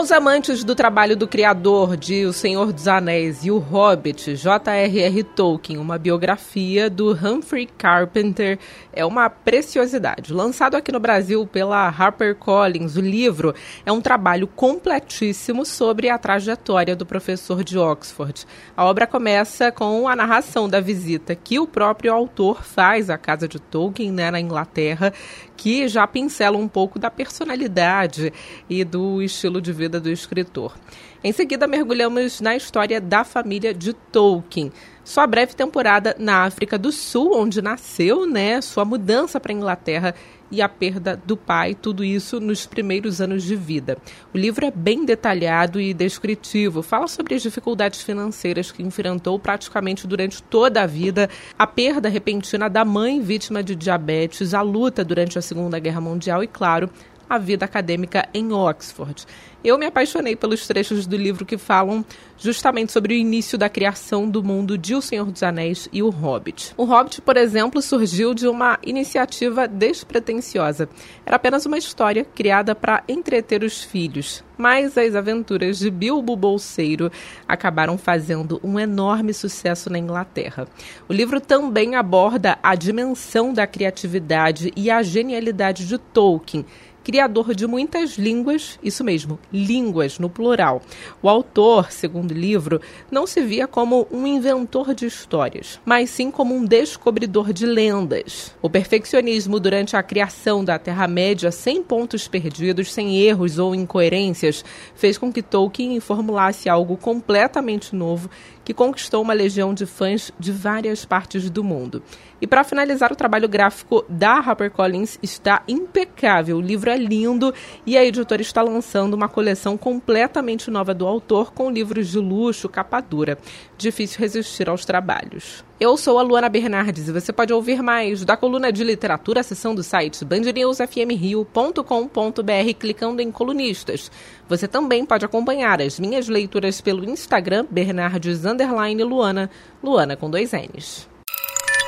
Aos amantes do trabalho do criador de O Senhor dos Anéis e O Hobbit, J.R.R. Tolkien, uma biografia do Humphrey Carpenter, é uma preciosidade. Lançado aqui no Brasil pela HarperCollins, o livro é um trabalho completíssimo sobre a trajetória do professor de Oxford. A obra começa com a narração da visita que o próprio autor faz à casa de Tolkien, né, na Inglaterra, que já pincela um pouco da personalidade e do estilo de vida do escritor. Em seguida, mergulhamos na história da família de Tolkien. Sua breve temporada na África do Sul, onde nasceu, né? Sua mudança para a Inglaterra e a perda do pai, tudo isso nos primeiros anos de vida. O livro é bem detalhado e descritivo, fala sobre as dificuldades financeiras que enfrentou praticamente durante toda a vida, a perda repentina da mãe vítima de diabetes, a luta durante a Segunda Guerra Mundial e, claro, a vida acadêmica em Oxford. Eu me apaixonei pelos trechos do livro que falam justamente sobre o início da criação do mundo de O Senhor dos Anéis e O Hobbit. O Hobbit, por exemplo, surgiu de uma iniciativa despretensiosa. Era apenas uma história criada para entreter os filhos. Mas as aventuras de Bilbo Bolseiro acabaram fazendo um enorme sucesso na Inglaterra. O livro também aborda a dimensão da criatividade e a genialidade de Tolkien criador de muitas línguas, isso mesmo, línguas no plural. O autor, segundo o livro, não se via como um inventor de histórias, mas sim como um descobridor de lendas. O perfeccionismo durante a criação da Terra-média, sem pontos perdidos, sem erros ou incoerências, fez com que Tolkien formulasse algo completamente novo que conquistou uma legião de fãs de várias partes do mundo. E para finalizar, o trabalho gráfico da HarperCollins está impecável. O livro é lindo e a editora está lançando uma coleção completamente nova do autor com livros de luxo, capa dura. Difícil resistir aos trabalhos. Eu sou a Luana Bernardes e você pode ouvir mais da coluna de literatura, seção do site bandnewsfmrio.com.br clicando em colunistas. Você também pode acompanhar as minhas leituras pelo Instagram Bernardes Luana, Luana com dois N's.